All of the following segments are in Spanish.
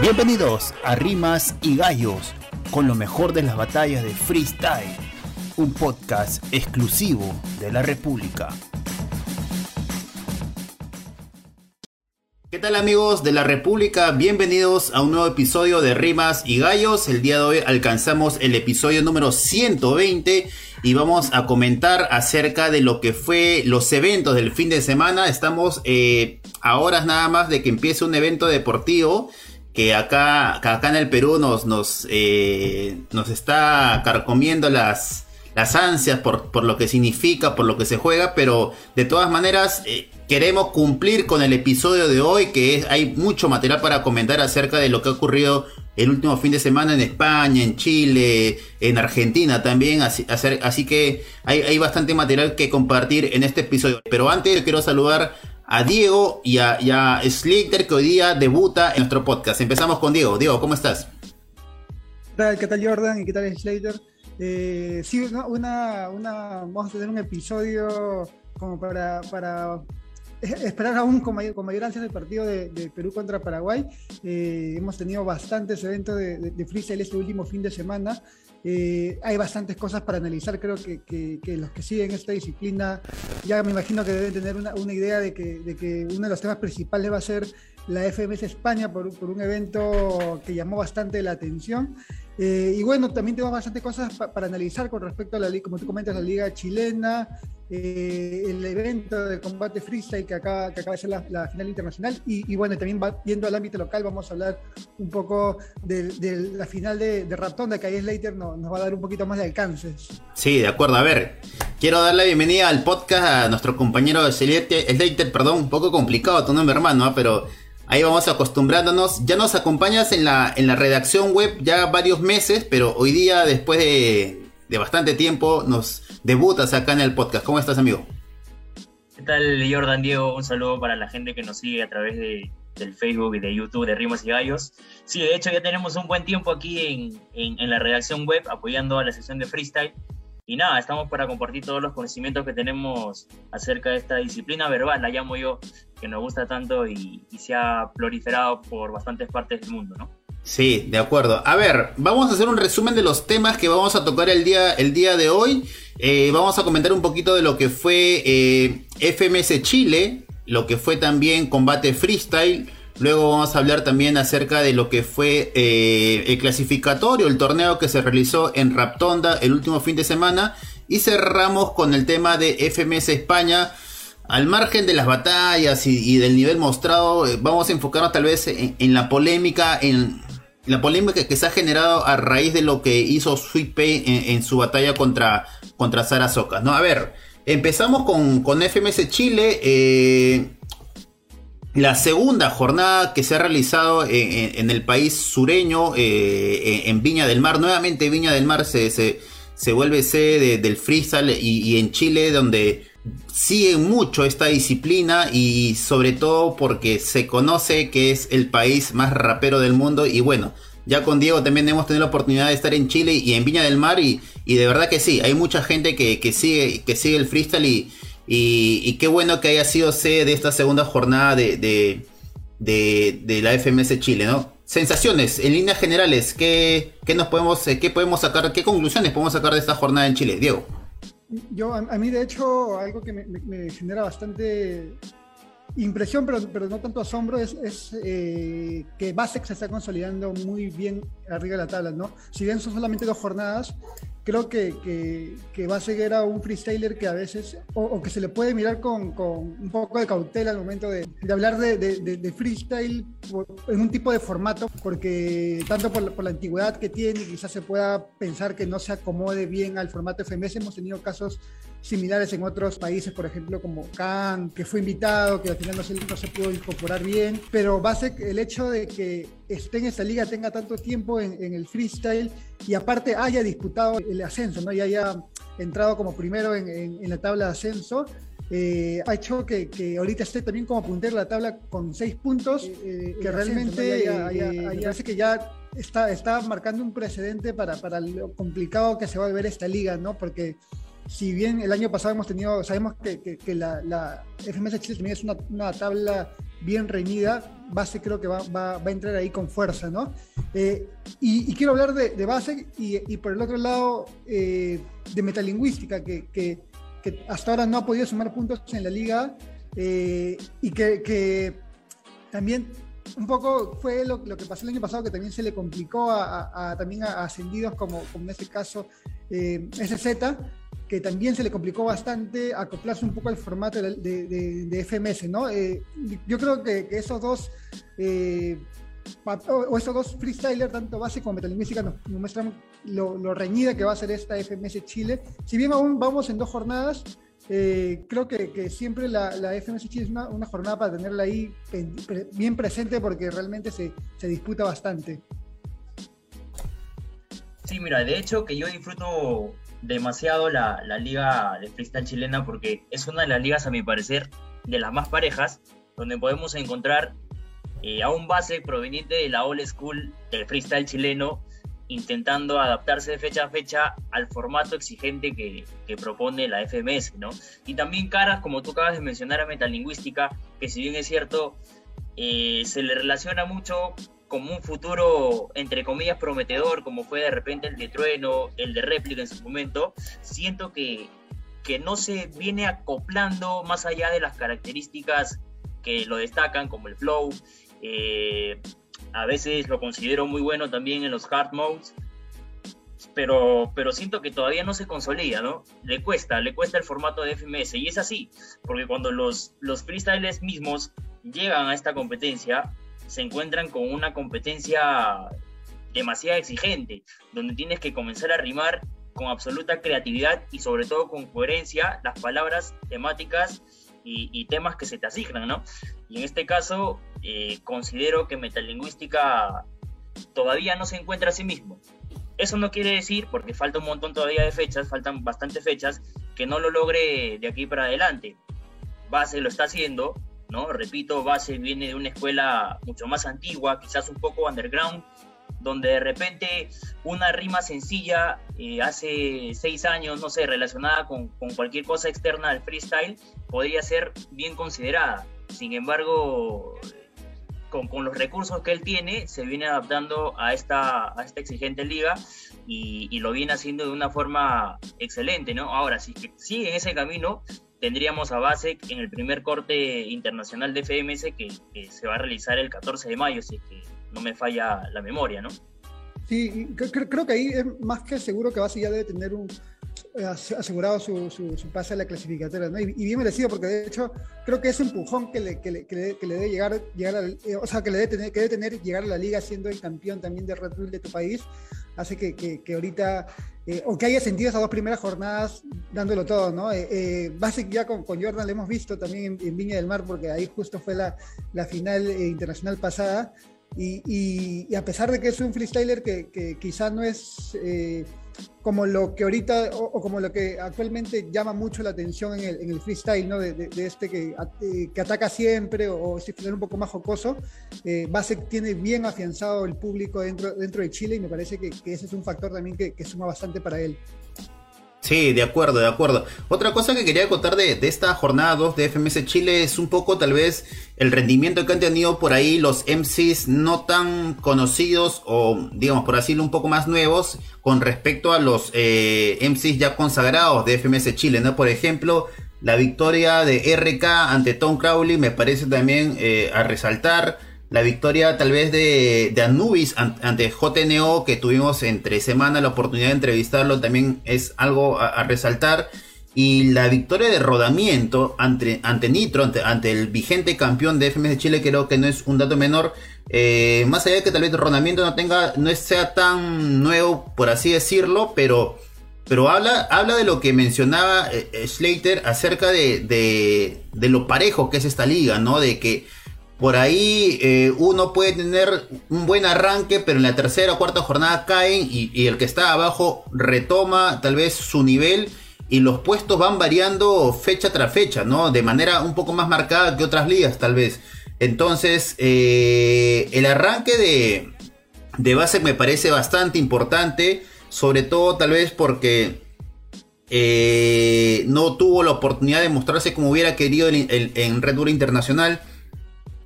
Bienvenidos a Rimas y Gallos, con lo mejor de las batallas de freestyle, un podcast exclusivo de la República. ¿Qué tal amigos de la República? Bienvenidos a un nuevo episodio de Rimas y Gallos. El día de hoy alcanzamos el episodio número 120 y vamos a comentar acerca de lo que fue los eventos del fin de semana. Estamos eh, a horas nada más de que empiece un evento deportivo que acá, acá en el Perú nos, nos, eh, nos está carcomiendo las, las ansias por, por, lo que significa, por lo que se juega, pero de todas maneras eh, queremos cumplir con el episodio de hoy, que hay mucho material para comentar acerca de lo que ha ocurrido el último fin de semana en España, en Chile, en Argentina también, así, así que hay, hay bastante material que compartir en este episodio. Pero antes quiero saludar a Diego y a, y Slater que hoy día debuta en nuestro podcast. Empezamos con Diego. Diego, ¿cómo estás? ¿Qué tal Jordan y qué tal Slater? Eh, sí, una, una, vamos a tener un episodio como para, para esperar aún con mayor, con mayor ansia del partido de, Perú contra Paraguay. Eh, hemos tenido bastantes eventos de, de, de freestyle este último fin de semana. Eh, hay bastantes cosas para analizar, creo que, que, los que siguen esta disciplina ya me imagino que deben tener una, idea de que, uno de los temas principales va a ser la FMS España por un evento que llamó bastante la atención. Eh, y bueno, también tenemos bastante cosas para analizar con respecto a la liga, como tú comentas, la liga chilena, eh, el evento de combate freestyle que acaba, que acaba de ser la, final internacional. Y, bueno, también va, viendo al ámbito local, vamos a hablar un poco de, la final de, de Raptonda, que ahí Slater nos, va a dar un poquito más de alcances. Sí, de acuerdo. A ver, quiero darle la bienvenida al podcast a nuestro compañero Slater, perdón, un poco complicado tu nombre, hermano, ¿ah? pero Ahí vamos acostumbrándonos. Ya nos acompañas en la, en la redacción web ya varios meses, pero hoy día, después de, bastante tiempo, nos debutas acá en el podcast. ¿Cómo estás, amigo? ¿Qué tal, Jordan Diego? Un saludo para la gente que nos sigue a través de, del Facebook y de YouTube de Rimas y Gallos. Sí, de hecho ya tenemos un buen tiempo aquí en, en, en la redacción web apoyando a la sesión de freestyle. Y nada, estamos para compartir todos los conocimientos que tenemos acerca de esta disciplina verbal, la llamo yo, que nos gusta tanto y, se ha proliferado por bastantes partes del mundo, ¿no? Sí, de acuerdo. A ver, vamos a hacer un resumen de los temas que vamos a tocar el día, el día de hoy. Eh, vamos a comentar un poquito de lo que fue eh, FMS Chile, lo que fue también combate freestyle. Luego vamos a hablar también acerca de lo que fue eh, el clasificatorio, el torneo que se realizó en Raptonda el último fin de semana. Y cerramos con el tema de FMS España al margen de las batallas y, del nivel mostrado, eh, vamos a enfocarnos tal vez en, la polémica, en la polémica que se ha generado a raíz de lo que hizo Sweet Pay en, su batalla contra, contra Sara Socas. ¿no? A ver, empezamos con, con FMS Chile. Eh, la segunda jornada que se ha realizado en, el país sureño, eh, en Viña del Mar, nuevamente Viña del Mar se, se, vuelve sede del freestyle y, y en Chile donde siguen mucho esta disciplina y sobre todo porque se conoce que es el país más rapero del mundo y bueno, ya con Diego también hemos tenido la oportunidad de estar en Chile y en Viña del Mar y, de verdad que sí, hay mucha gente que, sigue, que sigue el freestyle y, y, qué bueno que haya sido sede de esta segunda jornada de, de, la FMS Chile, ¿no? Sensaciones, en líneas generales, ¿qué, qué nos podemos, qué podemos sacar, qué conclusiones podemos sacar de esta jornada en Chile? Diego. Yo, a, mí de hecho, algo que me, genera bastante impresión, pero, pero no tanto asombro, es, es eh, que Basex se está consolidando muy bien arriba de la tabla, ¿no? Si bien son solamente dos jornadas, creo que, que, va a seguir a un freestyler que a veces, o, que se le puede mirar con, con, un poco de cautela al momento de, hablar de, de, freestyle en un tipo de formato, porque tanto por, por, la antigüedad que tiene, quizás se pueda pensar que no se acomode bien al formato FMS. Hemos tenido casos similares en otros países, por ejemplo, como Khan, que fue invitado, que al final no se, no se pudo incorporar bien, pero base el hecho de que esté en esta liga, tenga tanto tiempo en, en, el freestyle y aparte haya disputado el ascenso, ¿no? y haya entrado como primero en, en, la tabla de ascenso, eh, ha hecho que, que, ahorita esté también como puntero la tabla con seis puntos, eh, eh, que realmente parece que ya está, está marcando un precedente para, para lo complicado que se va a ver esta liga, ¿no? Porque si bien el año pasado hemos tenido, sabemos que, la, FMS Chile también es una, una, tabla bien reñida, base creo que va, va, a entrar ahí con fuerza, ¿no? Eh, y, quiero hablar de, base y, por el otro lado eh, de metalingüística, que, que, hasta ahora no ha podido sumar puntos en la liga y que, también un poco fue lo, lo, que pasó el año pasado, que también se le complicó a, a, también ascendidos como, como en este caso SZ, que también se le complicó bastante acoplarse un poco al formato de, FMS, ¿no? Eh, yo creo que, esos dos, eh, o esos dos freestylers, tanto base como metalingüística, nos, muestran lo, reñida que va a ser esta FMS Chile. Si bien aún vamos en dos jornadas, eh, creo que, siempre la, FMS Chile es una, jornada para tenerla ahí bien presente porque realmente se, se disputa bastante. Sí, mira, de hecho que yo disfruto demasiado la, liga de freestyle chilena porque es una de las ligas, a mi parecer, de las más parejas, donde podemos encontrar eh, a un base proveniente de la old school del freestyle chileno, intentando adaptarse de fecha a fecha al formato exigente que, propone la FMS, ¿no? Y también caras, como tú acabas de mencionar, a metalingüística, que si bien es cierto, eh, se le relaciona mucho como un futuro, entre comillas, prometedor, como fue de repente el de Trueno, el de Réplica en su momento, siento que, que no se viene acoplando más allá de las características que lo destacan, como el flow. Eh, a veces lo considero muy bueno también en los hard modes, pero, pero siento que todavía no se consolida, ¿no? Le cuesta, le cuesta el formato de FMS, y es así, porque cuando los, los freestyles mismos llegan a esta competencia, se encuentran con una competencia demasiado exigente, donde tienes que comenzar a rimar con absoluta creatividad y sobre todo con coherencia las palabras, temáticas y, temas que se te asignan, ¿no? Y en este caso, eh, considero que metalingüística todavía no se encuentra a sí mismo. Eso no quiere decir, porque falta un montón todavía de fechas, faltan bastantes fechas, que no lo logre de aquí para adelante. Base lo está haciendo, ¿no? Repito, Base viene de una escuela mucho más antigua, quizás un poco underground, donde de repente una rima sencilla eh, hace seis años, no sé, relacionada con, cualquier cosa externa al freestyle, podría ser bien considerada. Sin embargo, con, los recursos que él tiene, se viene adaptando a esta, a esta exigente liga y, y, lo viene haciendo de una forma excelente, ¿no? Ahora, si sigue en ese camino, tendríamos a base en el primer corte internacional de FMS que, se va a realizar el 14 de mayo, si es que no me falla la memoria, ¿no? Sí, creo que ahí es más que seguro que Base ya debe tener un asegurado su, su, pase a la clasificatoria, ¿no? Y, bien merecido, porque de hecho creo que ese empujón que le, que le, que le, debe llegar, llegar a, eh, o sea, que le debe tener, que debe tener llegar a la liga siendo el campeón también de Red Bull de tu país, hace que, que ahorita eh, o que haya sentido esas dos primeras jornadas dándolo todo, ¿no? Eh, eh ya con, con, Jordan lo hemos visto también en, Viña del Mar, porque ahí justo fue la, la final eh, internacional pasada, y, y, a pesar de que es un freestyler que, que quizá no es como lo que ahorita, o, como lo que actualmente llama mucho la atención en el, en el freestyle, ¿no? De, de, este que, eh, que, ataca siempre o, si es un poco más jocoso, eh, Base tiene bien afianzado el público dentro, dentro de Chile y me parece que, que ese es un factor también que, que suma bastante para él. Sí, de acuerdo, de acuerdo. Otra cosa que quería contar de, esta jornada 2 de FMS Chile es un poco tal vez el rendimiento que han tenido por ahí los MCs no tan conocidos o digamos por así un poco más nuevos con respecto a los eh, MCs ya consagrados de FMS Chile, ¿no? Por ejemplo, la victoria de RK ante Tom Crowley me parece también eh, a resaltar la victoria tal vez de, Anubis ante JNO que tuvimos entre semana la oportunidad de entrevistarlo también es algo a, resaltar y la victoria de Rodamiento ante, ante Nitro, ante, el vigente campeón de FMS de Chile, creo que no es un dato menor. Eh, más allá de que tal vez Rodamiento no tenga, no sea tan nuevo, por así decirlo, pero, pero habla, habla de lo que mencionaba eh, Slater acerca de, de, de, lo parejo que es esta liga, ¿no? De que por ahí eh, uno puede tener un buen arranque, pero en la tercera o cuarta jornada caen y, el que está abajo retoma tal vez su nivel y los puestos van variando fecha tras fecha, ¿no? De manera un poco más marcada que otras ligas tal vez. Entonces, eh, el arranque de, de base me parece bastante importante, sobre todo tal vez porque eh, no tuvo la oportunidad de mostrarse como hubiera querido en Red Bull Internacional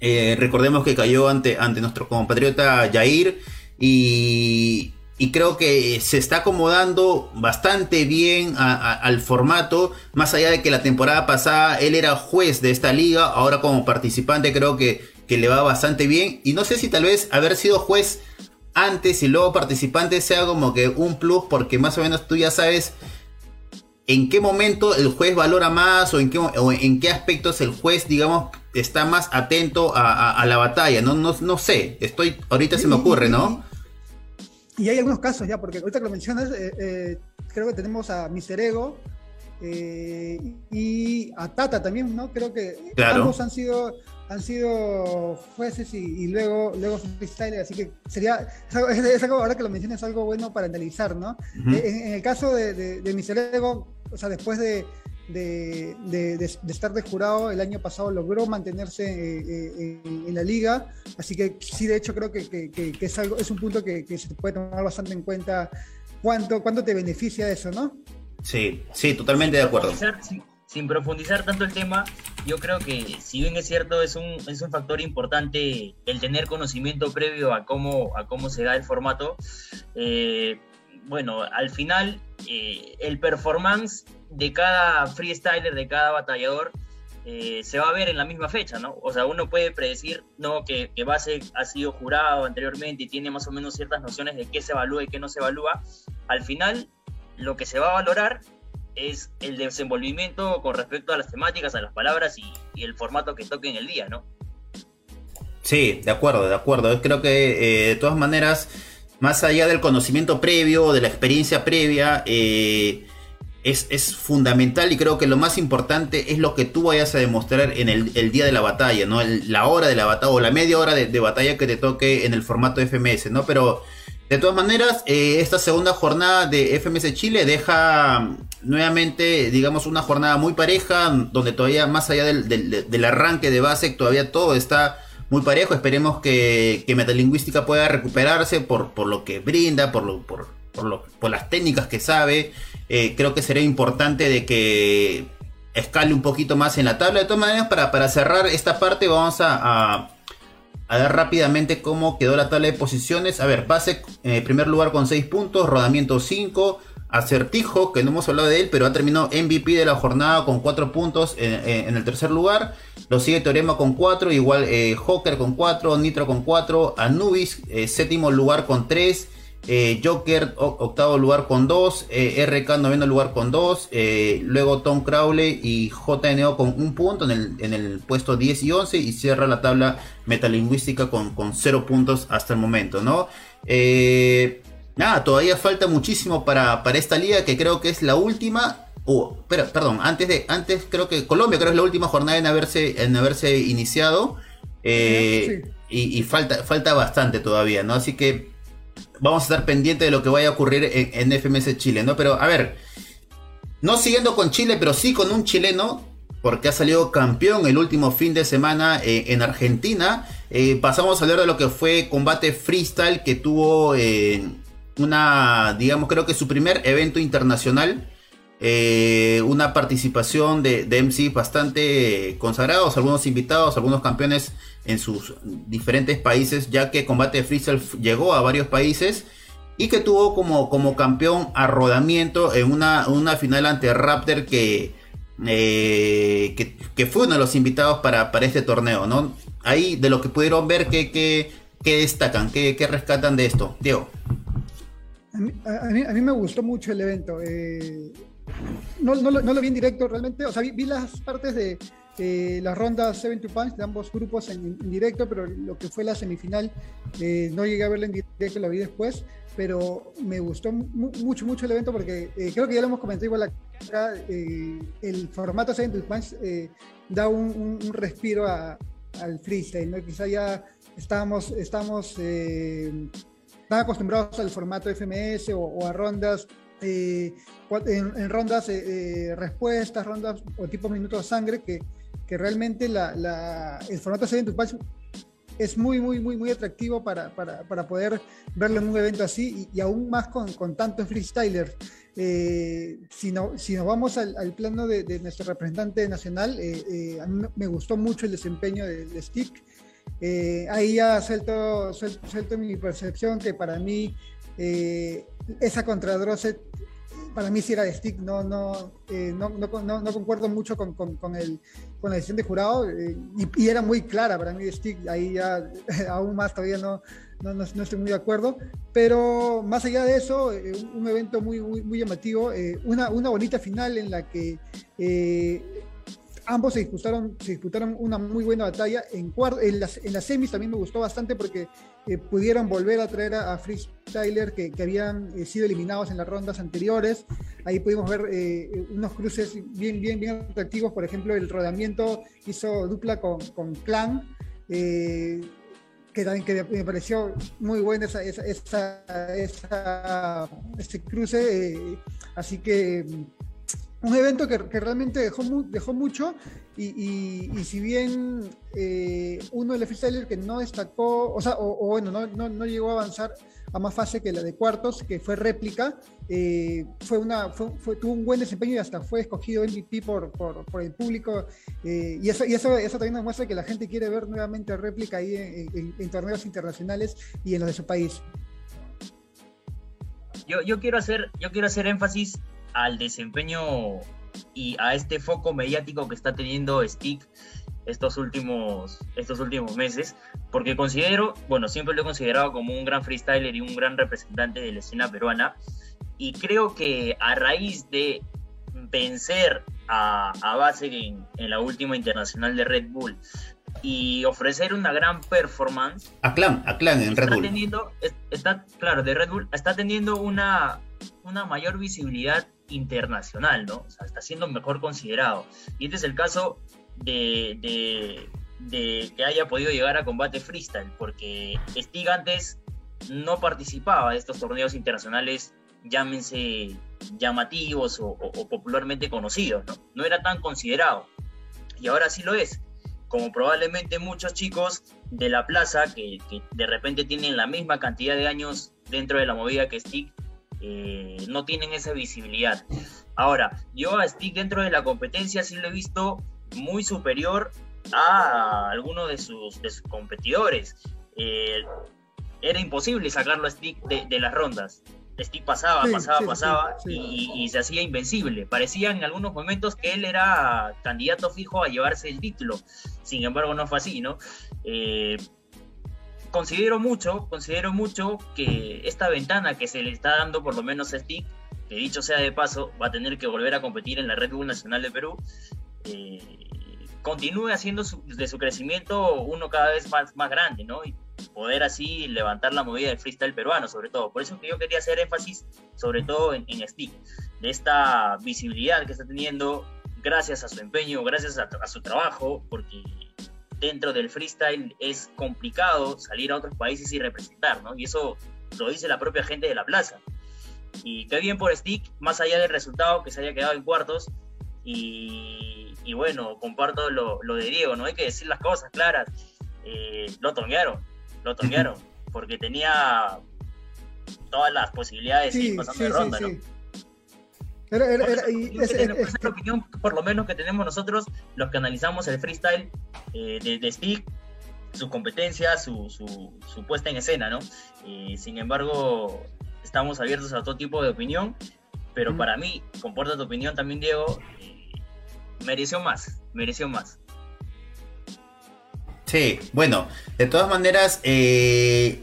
Eh, recordemos que cayó ante, ante nuestro compatriota Jair y, creo que se está acomodando bastante bien al formato, más allá de que la temporada pasada él era juez de esta liga, ahora como participante creo que, que le va bastante bien. Y no sé si tal vez haber sido juez antes y luego participante sea como que un plus porque más o menos tú ya sabes en qué momento el juez valora más o en qué, en qué aspectos el juez, digamos, está más atento a, la batalla. No, no, sé, estoy, ahorita se me ocurre, ¿no? Y hay algunos casos ya, porque ahorita que lo mencionas, eh, eh, creo que tenemos a Miserego eh, y a Tata también, ¿no? Creo que ambos han sido han sido jueces y, luego, luego freestyle, así que sería, es algo, ahora que lo mencionas, es algo bueno para analizar, ¿no? en, el caso de, de, de o sea, después de, de, estar de jurado el año pasado logró mantenerse eh, eh, en, la liga, así que sí, de hecho creo que, que, es, algo, es un punto que, se puede tomar bastante en cuenta cuánto, cuánto te beneficia eso, ¿no? Sí, sí, totalmente de acuerdo sin profundizar tanto el tema, yo creo que si bien es cierto, es un, es un factor importante el tener conocimiento previo a cómo, a cómo se da el formato. Eh, bueno, al final, eh, el performance de cada freestyler, de cada batallador, eh, se va a ver en la misma fecha, ¿no? O sea, uno puede predecir, ¿no? Que, que Base ha sido jurado anteriormente y tiene más o menos ciertas nociones de qué se evalúa y qué no se evalúa. Al final, lo que se va a valorar es el desenvolvimiento con respecto a las temáticas, a las palabras y, el formato que toque en el día, ¿no? Sí, de acuerdo, de acuerdo. Creo que eh, de todas maneras, más allá del conocimiento previo, de la experiencia previa, eh, es, fundamental y creo que lo más importante es lo que tú vayas a demostrar en el, día de la batalla, ¿no? la hora de la batalla o la media hora de, batalla que te toque en el formato FMS, ¿no? Pero de todas maneras, eh, esta segunda jornada de FMS Chile deja nuevamente, digamos, una jornada muy pareja, donde todavía más allá del, arranque de base, todavía todo está muy parejo. Esperemos que, Metalingüística pueda recuperarse por, por lo que brinda, por, lo, por, por, las técnicas que sabe. Eh, creo que sería importante de que escale un poquito más en la tabla. De todas maneras, para, para cerrar esta parte, vamos a a ver rápidamente cómo quedó la tabla de posiciones. A ver, base en eh, primer lugar con 6 puntos, rodamiento 5, acertijo, que no hemos hablado de él, pero ha terminado MVP de la jornada con 4 puntos en, el tercer lugar. Lo sigue Teorema con 4, igual eh, Joker con 4, Nitro con 4, Anubis eh, séptimo lugar con 3. Eh, Joker, octavo lugar con 2. Eh, RK, noveno lugar con 2. Eh, luego Tom Crowley y JNO con un punto en el, puesto 10 y 11. Y cierra la tabla metalingüística con, con 0 puntos hasta el momento, ¿no? Nada, todavía falta muchísimo para, para esta liga que creo que es la última. Uh, pero, perdón, antes de, antes creo que Colombia creo que es la última jornada en haberse, en haberse iniciado. Y, falta, falta bastante todavía, ¿no? Así que vamos a estar pendientes de lo que vaya a ocurrir en, FMS Chile, ¿no? Pero a ver, no siguiendo con Chile, pero sí con un chileno, porque ha salido campeón el último fin de semana eh, en Argentina. Eh, pasamos a hablar de lo que fue combate freestyle que tuvo eh, una, digamos, creo que su primer evento internacional. una participación de, de bastante consagrados, algunos invitados, algunos campeones en sus diferentes países, ya que Combate Freestyle llegó a varios países y que tuvo como, como campeón a rodamiento en una, una final ante Raptor que, eh, que, fue uno de los invitados para, para, este torneo, ¿no? Ahí de lo que pudieron ver, ¿qué, qué, destacan? ¿Qué, rescatan de esto? Diego. A mí, a mí, me gustó mucho el evento. Eh, no, no, lo vi en directo realmente, o sea, vi las partes de, eh, las rondas 70 Punch de ambos grupos en, directo, pero lo que fue la semifinal eh, no llegué a verla en directo, la vi después, pero me gustó mucho, mucho el evento porque eh, creo que ya lo hemos comentado igual acá, el formato 70 Punch da un, respiro al freestyle, ¿no? quizá ya estábamos, estamos tan acostumbrados al formato FMS o, a rondas en, en, rondas respuestas, rondas o tipo minutos de sangre que que realmente el formato de es muy, muy, muy, muy atractivo para, poder verlo en un evento así y, aún más con, con tantos freestylers. Eh, si, si nos vamos al, plano de, nuestro representante nacional, eh, eh, a mí me gustó mucho el desempeño del Stick. Eh, ahí ya suelto, suelto, mi percepción que para mí eh, esa contra Drosset para mí sí era de stick, no, no, eh, no, concuerdo mucho con, la decisión de jurado y, era muy clara para mí de stick, ahí ya aún más todavía no, no, no, estoy muy de acuerdo, pero más allá de eso, un, evento muy, muy, llamativo, una bonita final en la que ambos se disputaron, se disputaron una muy buena batalla. En, en, las, en las semis también me gustó bastante porque eh, pudieron volver a traer a, a que, que habían eh, sido eliminados en las rondas anteriores. Ahí pudimos ver eh, unos cruces bien, bien, bien atractivos. Por ejemplo, el rodamiento hizo dupla con, con Clan. que también que me pareció muy bueno esa, esa, esa, ese cruce. así que un evento que, realmente dejó, dejó mucho y, si bien eh, uno de los que no destacó, o sea, o, bueno, no, no, llegó a avanzar a más fase que la de cuartos, que fue réplica, eh, fue una, fue, tuvo un buen desempeño y hasta fue escogido MVP por, por, por el público. Eh, y, eso, y eso, eso también nos muestra que la gente quiere ver nuevamente réplica ahí en, en, torneos internacionales y en los de su país. Yo, yo, quiero hacer, yo quiero hacer énfasis al desempeño y a este foco mediático que está teniendo Stick estos últimos, estos últimos meses, porque considero, bueno, siempre lo he considerado como un gran freestyler y un gran representante de la escena peruana, y creo que a raíz de vencer a, a en, la última internacional de Red Bull y ofrecer una gran performance. A Clan, a Clan en Red Bull. Teniendo, está, claro, de Red Bull, está teniendo una, una mayor visibilidad internacional, ¿no? O sea, está siendo mejor considerado. Y este es el caso de, que haya podido llegar a combate freestyle, porque Stig antes no participaba de estos torneos internacionales, llámense llamativos o, popularmente conocidos, ¿no? No era tan considerado. Y ahora sí lo es. Como probablemente muchos chicos de la plaza que, que de repente tienen la misma cantidad de años dentro de la movida que Stick, eh, no tienen esa visibilidad. Ahora, yo a Stick dentro de la competencia sí lo he visto muy superior a algunos de sus, competidores. Eh, era imposible sacarlo a Stick de, las rondas. Stick pasaba, pasaba, pasaba y, se hacía invencible. Parecía en algunos momentos que él era candidato fijo a llevarse el título. Sin embargo, no fue así, ¿no? Eh, considero mucho, considero mucho que esta ventana que se le está dando por lo menos a Stick, que dicho sea de paso, va a tener que volver a competir en la Red Bull Nacional de Perú, eh, continúe haciendo de su crecimiento uno cada vez más, más grande, ¿no? Y poder así levantar la movida del freestyle peruano, sobre todo. Por eso que yo quería hacer énfasis, sobre todo en, en Stick, de esta visibilidad que está teniendo gracias a su empeño, gracias a, a su trabajo, porque dentro del freestyle es complicado salir a otros países y representar, ¿no? Y eso lo dice la propia gente de la plaza. Y qué bien por Stick, más allá del resultado que se haya quedado en cuartos. Y, bueno, comparto lo, de Diego, no hay que decir las cosas claras. Eh, lo tonguearon, lo tonguearon, porque tenía todas las posibilidades de ir pasando de ronda, ¿no? es, la opinión, por lo menos, que tenemos nosotros, los que analizamos el freestyle eh, de, de Stick, su competencia, su, su, puesta en escena, ¿no? Eh, sin embargo, estamos abiertos a todo tipo de opinión, pero para mí, comporta tu opinión también, Diego, eh, mereció más, mereció más. Sí, bueno, de todas maneras, eh,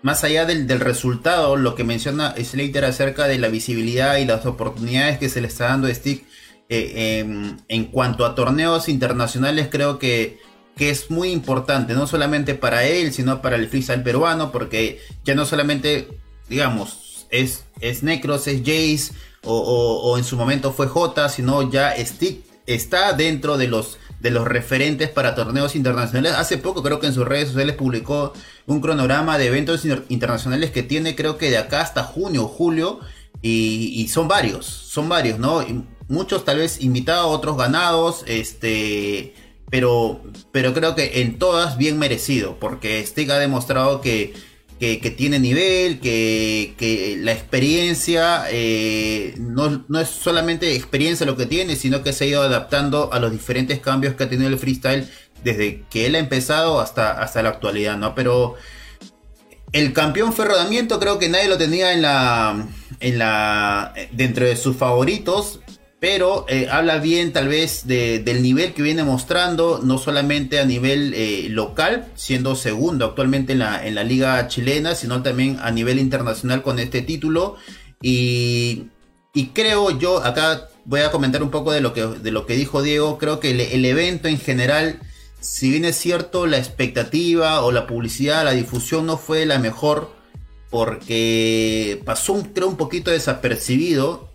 más allá del, resultado, lo que menciona Slater acerca de la visibilidad y las oportunidades que se le está dando a Stick eh, en, cuanto a torneos internacionales, creo que, que, es muy importante, no solamente para él, sino para el freestyle peruano, porque ya no solamente, digamos, es, es Necros, es Jace, o, en su momento fue J, sino ya Stick está dentro de los de los referentes para torneos internacionales. Hace poco creo que en sus redes sociales publicó un cronograma de eventos internacionales que tiene creo que de acá hasta junio julio y, son varios, son varios, ¿no? Muchos tal vez invitados, otros ganados, este, pero, pero creo que en todas bien merecido, porque Stick ha demostrado que que, tiene nivel, que, la experiencia eh, no, es solamente experiencia lo que tiene, sino que se ha ido adaptando a los diferentes cambios que ha tenido el freestyle desde que él ha empezado hasta, hasta la actualidad, ¿no? Pero el campeón fue Rodamiento, creo que nadie lo tenía en la, en la, dentro de sus favoritos, pero eh, habla bien tal vez del nivel que viene mostrando, no solamente a nivel eh, local, siendo segundo actualmente en la, en la liga chilena, sino también a nivel internacional con este título. Y, creo yo, acá voy a comentar un poco de lo que, de lo que dijo Diego, creo que el, evento en general, si bien es cierto, la expectativa o la publicidad, la difusión no fue la mejor, porque pasó creo un poquito desapercibido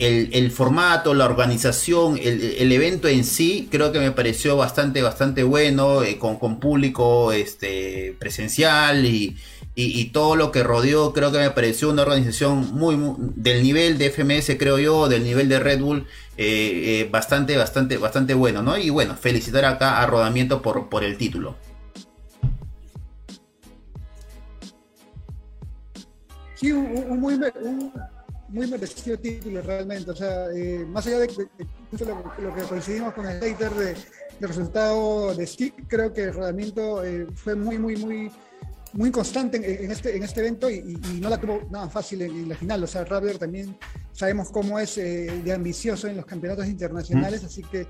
el, formato, la organización, el, evento en sí, creo que me pareció bastante, bastante bueno, eh, con, público este, presencial y, todo lo que rodeó, creo que me pareció una organización muy, del nivel de FMS, creo yo, del nivel de Red Bull, eh, eh, bastante, bastante, bastante bueno, ¿no? Y bueno, felicitar acá a Rodamiento por, por el título. Sí, un, muy, muy merecido título realmente. O sea, eh, más allá de, lo, que coincidimos con el hater de, resultado de Stick, creo que el rodamiento eh, fue muy, muy, muy, muy constante en, este, en este evento y, no la tuvo nada fácil en, la final. O sea, Raptor también sabemos cómo es eh, de ambicioso en los campeonatos internacionales, así que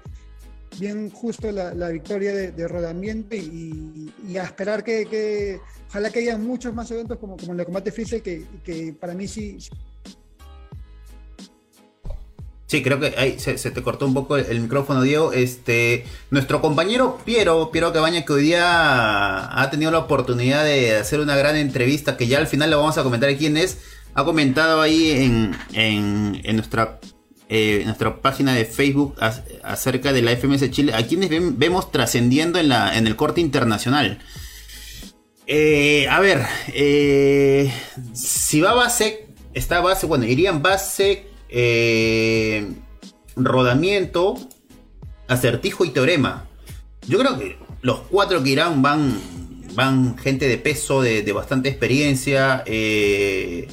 bien justo la, victoria de, rodamiento y, a esperar que, ojalá que haya muchos más eventos como, como el de combate Freezer que, que para mí sí Sí, creo que ahí se, te cortó un poco el, micrófono, Diego. Este, nuestro compañero Piero, Piero Cabaña, que hoy día ha tenido la oportunidad de hacer una gran entrevista, que ya al final le vamos a comentar quién es, ha comentado ahí en, en, nuestra, eh, nuestra página de Facebook acerca de la FMS Chile, a quienes vemos trascendiendo en, la, en el corte internacional. Eh, a ver, eh, si va base, está base, bueno, irían base eh, rodamiento, acertijo y teorema. Yo creo que los cuatro que irán van, van gente de peso, de, bastante experiencia. Eh,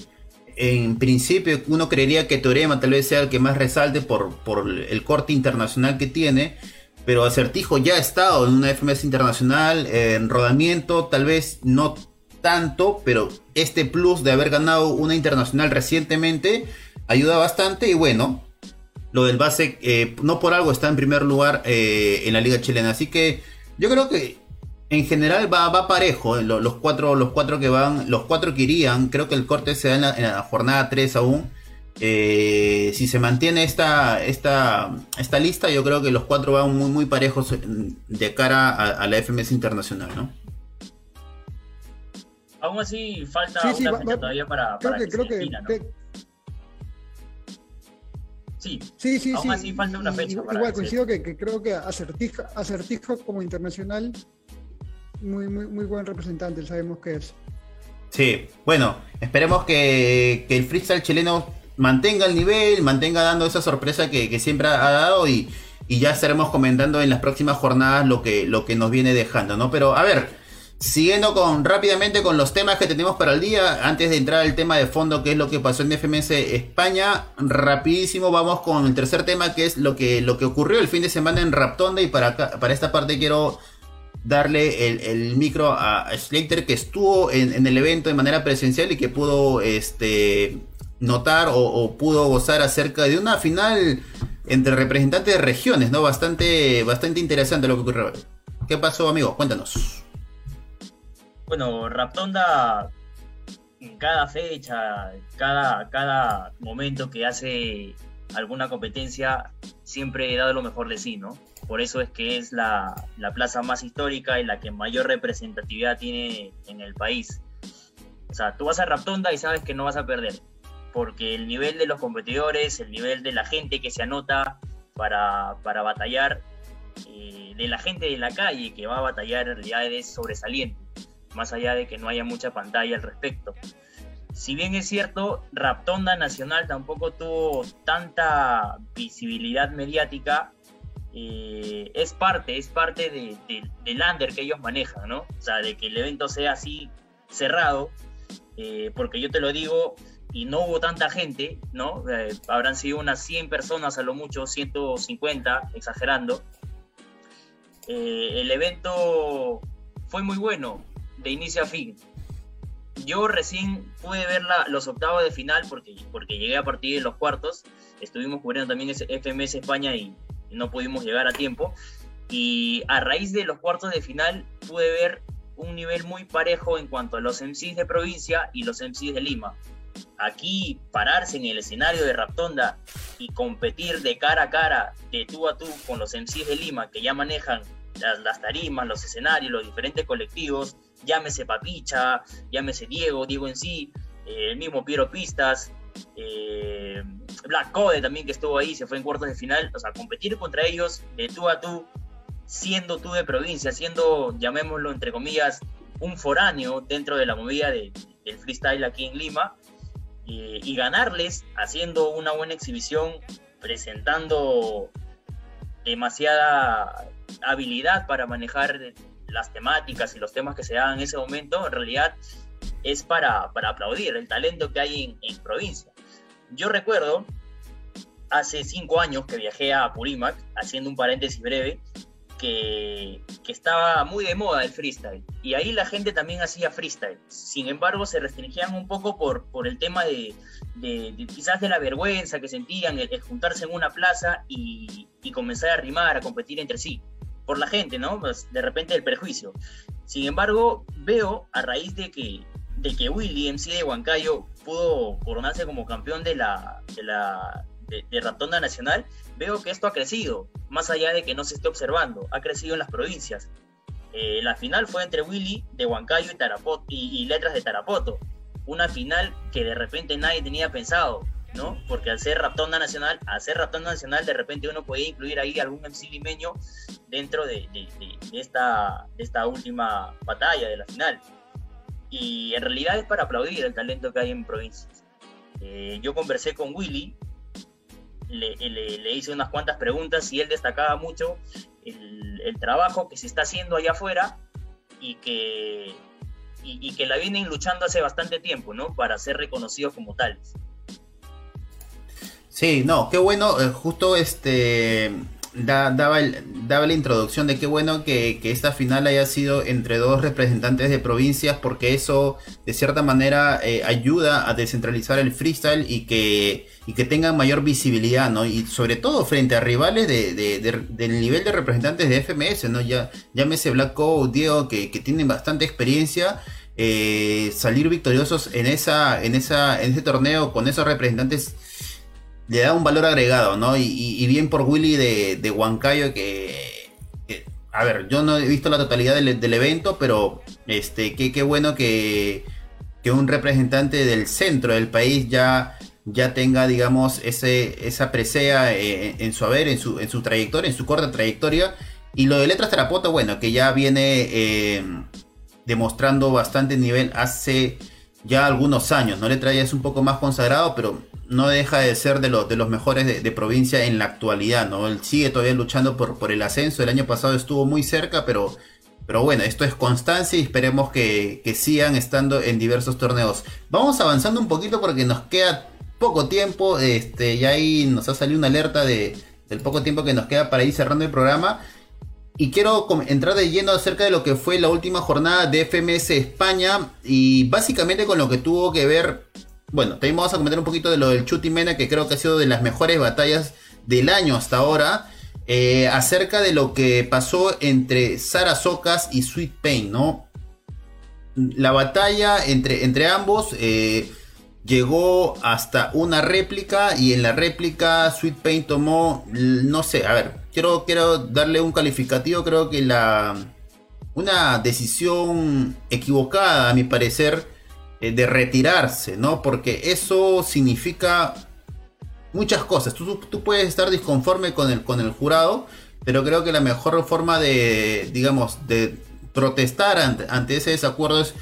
en principio uno creería que teorema tal vez sea el que más resalte por, por el corte internacional que tiene. Pero Acertijo ya ha estado en una FMS internacional, en rodamiento, tal vez no tanto, pero este plus de haber ganado una internacional recientemente ayuda bastante y bueno, lo del base eh, no por algo está en primer lugar eh, en la liga chilena, así que yo creo que en general va, va parejo, eh, los, cuatro, los cuatro que van, los cuatro que irían, creo que el corte se da en la, jornada 3 aún. si se mantiene esta, esta, esta lista, yo creo que los cuatro van muy, muy parejos de cara a, la FMS internacional, ¿no? Aún así, falta una todavía para, creo que, creo que, Sí, sí, sí. Aún así falta una fecha. Igual, coincido que, creo que Acertijo, Acertijo como internacional, muy, muy, muy buen representante, sabemos que es. Sí, bueno, esperemos que, el freestyle chileno mantenga el nivel, mantenga dando esa sorpresa que, siempre ha dado y, y, ya estaremos comentando en las próximas jornadas lo que, lo que nos viene dejando, ¿no? Pero a ver, Siguiendo con rápidamente con los temas que tenemos para el día, antes de entrar al tema de fondo, que es lo que pasó en FMS España, rapidísimo vamos con el tercer tema, que es lo que, lo que ocurrió el fin de semana en Raptonda. Y para, para esta parte quiero darle el, micro a Slater, que estuvo en, el evento de manera presencial y que pudo este, notar o, pudo gozar acerca de una final entre representantes de regiones, ¿no? Bastante, bastante interesante lo que ocurrió. ¿Qué pasó, amigo? Cuéntanos. Bueno, Raptonda en cada fecha, cada, cada momento que hace alguna competencia, siempre dado lo mejor de sí, ¿no? Por eso es que es la, plaza más histórica y la que mayor representatividad tiene en el país. O sea, tú vas a Raptonda y sabes que no vas a perder, porque el nivel de los competidores, el nivel de la gente que se anota para, para batallar, eh, de la gente de la calle que va a batallar en realidad es sobresaliente más allá de que no haya mucha pantalla al respecto. Si bien es cierto, Raptonda Nacional tampoco tuvo tanta visibilidad mediática, eh, es parte, es parte de, del under que ellos manejan, ¿no? O sea, de que el evento sea así cerrado, eh, porque yo te lo digo, y no hubo tanta gente, ¿no? Eh, habrán sido unas 100 personas a lo mucho, 150, exagerando, el evento fue muy bueno, de inicio a fin. Yo recién pude ver los octavos de final porque, porque llegué a partir de los cuartos. Estuvimos cubriendo también ese FMS España y no pudimos llegar a tiempo. Y a raíz de los cuartos de final pude ver un nivel muy parejo en cuanto a los MCs de provincia y los MCs de Lima. Aquí pararse en el escenario de Raptonda y competir de cara a cara, de tú a tú con los MCs de Lima que ya manejan las, tarimas, los escenarios, los diferentes colectivos, llámese Papicha, llámese Diego, Diego en sí, eh, el mismo Piero Pistas, eh, Black Code también que estuvo ahí, se fue en cuartos de final, o sea, competir contra ellos de tú a tú siendo tú de provincia, siendo, llamémoslo entre comillas, un foráneo dentro de la movida del freestyle aquí en Lima, y ganarles haciendo una buena exhibición, presentando demasiada habilidad para manejar las temáticas y los temas que se dan en ese momento, en realidad es para, para aplaudir el talento que hay en, en provincia. Yo recuerdo hace cinco años que viajé a Purímac, haciendo un paréntesis breve, que, estaba muy de moda el freestyle. Y ahí la gente también hacía freestyle. Sin embargo, se restringían un poco por, por el tema de, quizás de la vergüenza que sentían, el, juntarse en una plaza y, comenzar a rimar, a competir entre sí. Por la gente, ¿no? Pues de repente el perjuicio. Sin embargo, veo a raíz de que, de que Willy, MC de Huancayo, pudo coronarse como campeón de la, de la de, de Nacional, veo que esto ha crecido, más allá de que no se esté observando, ha crecido en las provincias. Eh, la final fue entre Willy de Huancayo y, Tarapoto, y, Letras de Tarapoto, una final que de repente nadie tenía pensado, ¿no? Porque al ser Raptonda Nacional, al ser Raptonda Nacional, de repente uno podía incluir ahí algún MC limeño dentro de, esta, esta última batalla de la final. Y en realidad es para aplaudir el talento que hay en provincias. Eh, yo conversé con Willy le, hice unas cuantas preguntas y él destacaba mucho el, trabajo que se está haciendo allá afuera y que, y, que la vienen luchando hace bastante tiempo, ¿no? Para ser reconocidos como tales. Sí, no, qué bueno, eh, justo este daba, daba la introducción de qué bueno que, esta final haya sido entre dos representantes de provincias porque eso de cierta manera eh, ayuda a descentralizar el freestyle y que, y que tengan mayor visibilidad, ¿no? Y sobre todo frente a rivales de, del nivel de representantes de FMS, ¿no? Ya, llámese Black Code, Diego, que, que tienen bastante experiencia. Eh, salir victoriosos en esa en esa en ese torneo con esos representantes le da un valor agregado, ¿no? Y, bien por Willy de, de Huancayo que, a ver, yo no he visto la totalidad del, evento, pero este, qué, bueno que, que, un representante del centro del país ya, ya tenga, digamos, ese, esa presea eh, en, su haber, en su, en su trayectoria, en su corta trayectoria. Y lo de Letras Terapoto, bueno, que ya viene eh, demostrando bastante nivel hace ya algunos años, ¿no? Letra ya es un poco más consagrado, pero no deja de ser de, los de los mejores de, provincia en la actualidad, ¿no? Él sigue todavía luchando por, por el ascenso, el año pasado estuvo muy cerca, pero, pero bueno, esto es constancia y esperemos que, sigan estando en diversos torneos. Vamos avanzando un poquito porque nos queda poco tiempo, este, y ahí nos ha salido una alerta de, del poco tiempo que nos queda para ir cerrando el programa. Y quiero entrar de lleno acerca de lo que fue la última jornada de FMS España y básicamente con lo que tuvo que ver bueno, también vamos a comentar un poquito de lo del Chutimena, que creo que ha sido de las mejores batallas del año hasta ahora. Eh, acerca de lo que pasó entre Sara Socas y Sweet Pain, ¿no? La batalla entre, entre ambos eh, llegó hasta una réplica y en la réplica Sweet Pain tomó, no sé, a ver, quiero, quiero darle un calificativo, creo que la... Una decisión equivocada, a mi parecer, eh, de retirarse, ¿no? Porque eso significa muchas cosas. Tú, puedes estar disconforme con el, con el jurado, pero creo que la mejor forma de, digamos, de protestar ante, ese desacuerdo es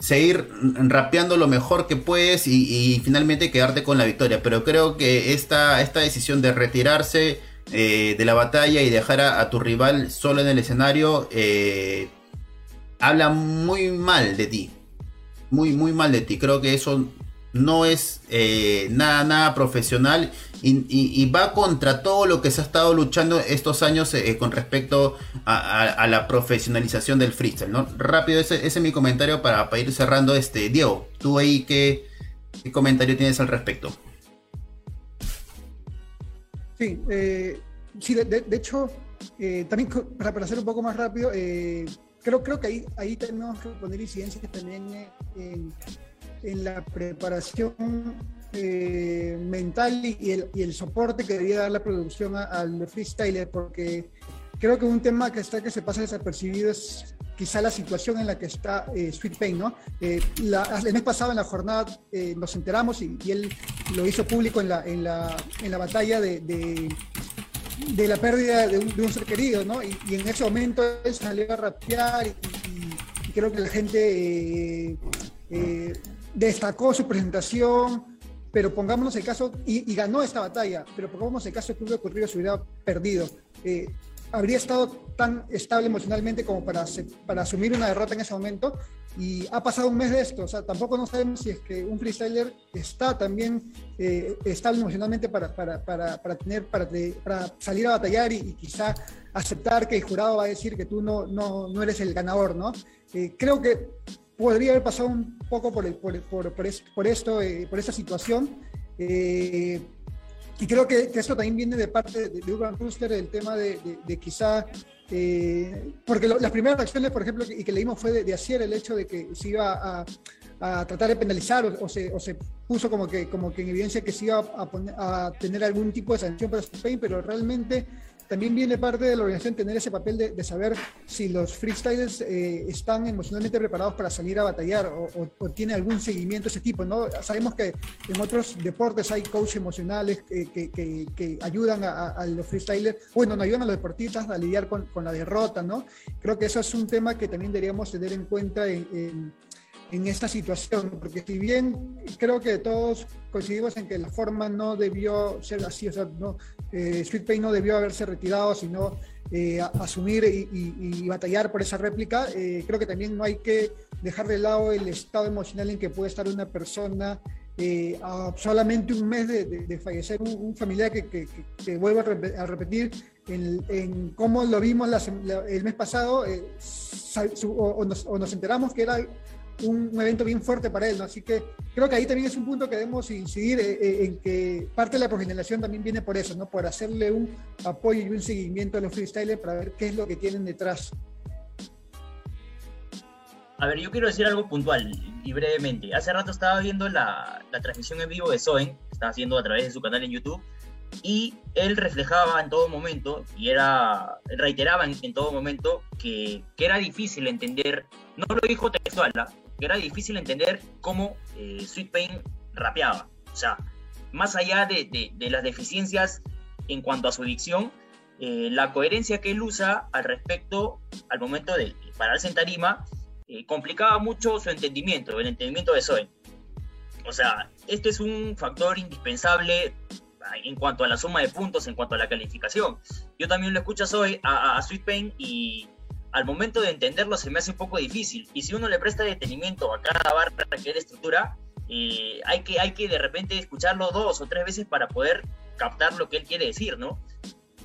seguir rapeando lo mejor que puedes y, finalmente quedarte con la victoria. Pero creo que esta, esta decisión de retirarse eh, de la batalla y dejar a, tu rival solo en el escenario eh, habla muy mal de ti muy, muy mal de ti. Creo que eso no es eh, nada, nada profesional y, va contra todo lo que se ha estado luchando estos años eh, con respecto a, la profesionalización del freestyle, ¿no? Rápido, ese, es mi comentario para, ir cerrando este. Diego, tú ahí, ¿qué, comentario tienes al respecto? Sí, eh, sí de, hecho, también para, para, hacer un poco más rápido, creo, creo que ahí, ahí tenemos que poner incidencias también en en la preparación eh, mental y el, y el, soporte que debía dar la producción al freestyler, porque creo que un tema que está que se pasa desapercibido es quizá la situación en la que está eh, Sweet Pain, ¿no? Eh, el mes pasado en la jornada nos enteramos y, él lo hizo público en la, en la, en la batalla de, de, la pérdida de un, ser querido, ¿no? Y, en ese momento él salió a rapear y, creo que la gente destacó su presentación, pero pongámonos el caso, y, ganó esta batalla, pero pongámonos el caso que hubiera ocurrido si hubiera perdido. Eh, habría estado tan estable emocionalmente como para, para asumir una derrota en ese momento. Y ha pasado un mes de esto, o sea, tampoco no sabemos si es que un freestyler está también eh, estable emocionalmente para, para, para, para tener, para, para, salir a batallar y, quizá aceptar que el jurado va a decir que tú no, no, no eres el ganador, ¿no? Eh, creo que podría haber pasado un poco por, por, por, por esto, eh, por esta situación. Eh, y creo que, que, esto también viene de parte de, Urban Rooster, el tema de, de, quizá, eh, porque las primeras reacciones, por ejemplo, y que leímos fue de, de el hecho de que se iba a, a tratar de penalizar o, se, o, se, puso como que, como que en evidencia que se iba a, poner, a tener algún tipo de sanción para Spain, pero realmente también viene parte de la organización tener ese papel de, saber si los freestylers eh, están emocionalmente preparados para salir a batallar o, tiene algún seguimiento ese tipo. ¿no? Sabemos que en otros deportes hay coaches emocionales que, que, ayudan a, los freestylers, bueno, no ayudan a los deportistas a lidiar con, con, la derrota. ¿no? Creo que eso es un tema que también deberíamos tener en cuenta en en esta situación, porque si bien creo que todos coincidimos en que la forma no debió ser así, o sea, no, eh, Sweet Pain no debió haberse retirado, sino eh, asumir y, batallar por esa réplica, eh, creo que también no hay que dejar de lado el estado emocional en que puede estar una persona a solamente un mes de, fallecer un, familiar que, que, que, vuelvo a, repetir en, cómo lo vimos el mes pasado o, nos, o, nos, enteramos que era un, evento bien fuerte para él, ¿no? Así que creo que ahí también es un punto que debemos incidir eh, eh, en que parte de la progeneración también viene por eso, ¿no? Por hacerle un apoyo y un seguimiento a los freestylers para ver qué es lo que tienen detrás. A ver, yo quiero decir algo puntual y brevemente. Hace rato estaba viendo la, la transmisión en vivo de Soen, estaba haciendo a través de su canal en YouTube, y él reflejaba en todo momento y era reiteraba en, todo momento que, que, era difícil entender, no lo dijo textual, ¿ah? Era difícil entender cómo eh, Sweet Pain rapeaba. O sea, más allá de, de, las deficiencias en cuanto a su dicción, eh, la coherencia que él usa al respecto, al momento de pararse en tarima, eh, complicaba mucho su entendimiento, el entendimiento de Zoe. O sea, este es un factor indispensable en cuanto a la suma de puntos, en cuanto a la calificación. Yo también lo escucho hoy a, a Sweet Pain y al momento de entenderlo se me hace un poco difícil. Y si uno le presta detenimiento a cada barra que él estructura, eh, hay, que, hay que de repente escucharlo dos o tres veces para poder captar lo que él quiere decir, ¿no?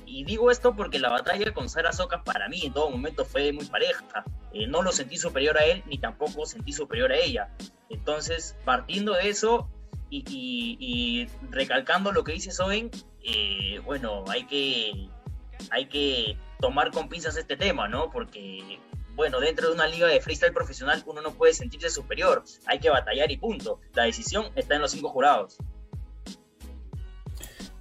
Y digo esto porque la batalla con Sara Soca para mí en todo momento fue muy pareja. Eh, no lo sentí superior a él ni tampoco sentí superior a ella. Entonces, partiendo de eso, y, recalcando lo que dice Soen, eh, bueno, hay que, hay que tomar con pinzas este tema, ¿no? Porque, bueno, dentro de una liga de freestyle profesional uno no puede sentirse superior, hay que batallar y punto. La decisión está en los cinco jurados.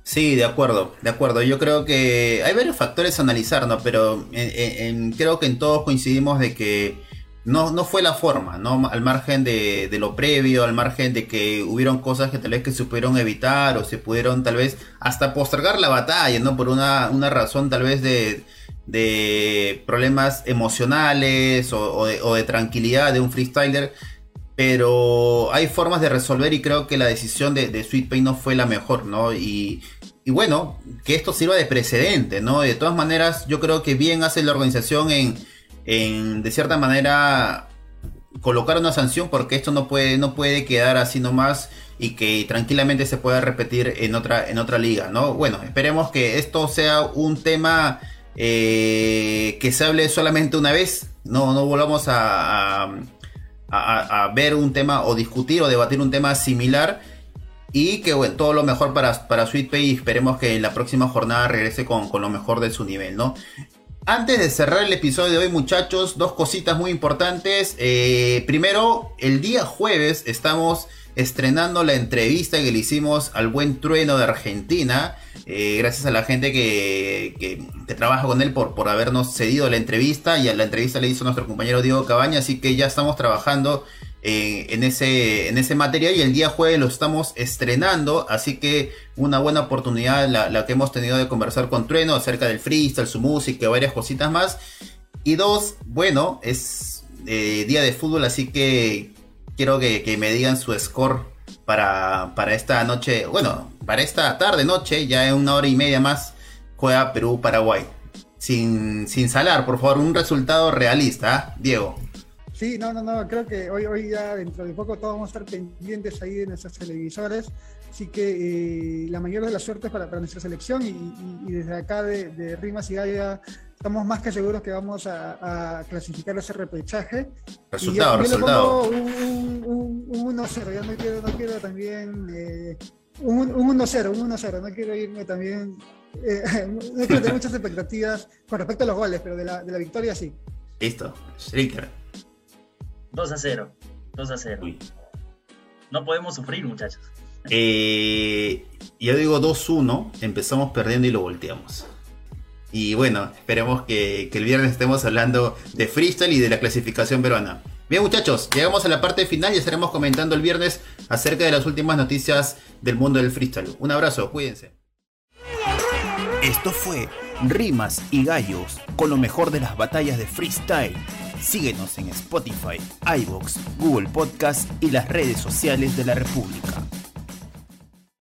Sí, de acuerdo, de acuerdo. Yo creo que hay varios factores a analizar, ¿no? Pero creo que en todos coincidimos de que no, no fue la forma, ¿no? Al margen de, lo previo, al margen de que hubieron cosas que tal vez que se pudieron evitar o se pudieron tal vez hasta postergar la batalla, ¿no? Por una, razón tal vez de, de problemas emocionales o, de, tranquilidad de un freestyler. Pero hay formas de resolver y creo que la decisión de, Sweet Pain no fue la mejor, ¿no? Y, y bueno, que esto sirva de precedente, ¿no? De todas maneras, yo creo que bien hace la organización en en, de cierta manera, colocar una sanción porque esto no puede, no puede quedar así nomás y que tranquilamente se pueda repetir en otra, en otra liga, ¿no? Bueno, esperemos que esto sea un tema eh, que se hable solamente una vez, no, no volvamos a, a, ver un tema o discutir o debatir un tema similar. Y que bueno, todo lo mejor para, para Sweet Pay y esperemos que en la próxima jornada regrese con, con lo mejor de su nivel, ¿no? Antes de cerrar el episodio de hoy, muchachos, dos cositas muy importantes. Eh, primero, el día jueves estamos estrenando la entrevista que le hicimos al buen trueno de Argentina. Eh, gracias a la gente que, que, trabaja con él por, por habernos cedido la entrevista. Y a la entrevista le hizo nuestro compañero Diego Cabaña. Así que ya estamos trabajando eh, en, ese, en ese material y el día jueves lo estamos estrenando, así que una buena oportunidad la, que hemos tenido de conversar con Trueno acerca del freestyle, su música varias cositas más. Y dos, bueno, es eh, día de fútbol, así que quiero que, me digan su score para, para esta noche, bueno, para esta tarde, noche, ya en una hora y media más, juega Perú-Paraguay. Sin, sin salar, por favor, un resultado realista, ¿ah? Diego. Sí, no, no, no, creo que hoy, hoy ya dentro de poco todos vamos a estar pendientes ahí de nuestros televisores, así que eh, la mayor de las suertes para, para nuestra selección y, desde acá de, Rimas y Gaia estamos más que seguros que vamos a, clasificar ese repechaje. Resultado, resultado. Un, 1-0, ya no quiero, no quiero también eh, un, 1-0, un 1-0, no quiero irme también, eh, no quiero tener muchas expectativas con respecto a los goles, pero de la, de la victoria sí. Listo, Striker. 2 a 0. 2 a 0. No podemos sufrir, muchachos. Eh, yo digo 2-1, empezamos perdiendo y lo volteamos. Y bueno, esperemos que, el viernes estemos hablando de freestyle y de la clasificación peruana. Bien muchachos, llegamos a la parte final y estaremos comentando el viernes acerca de las últimas noticias del mundo del freestyle. Un abrazo, cuídense. Esto fue Rimas y Gallos con lo mejor de las batallas de freestyle Síguenos en Spotify, iBox, Google Podcast y las redes sociales de la República.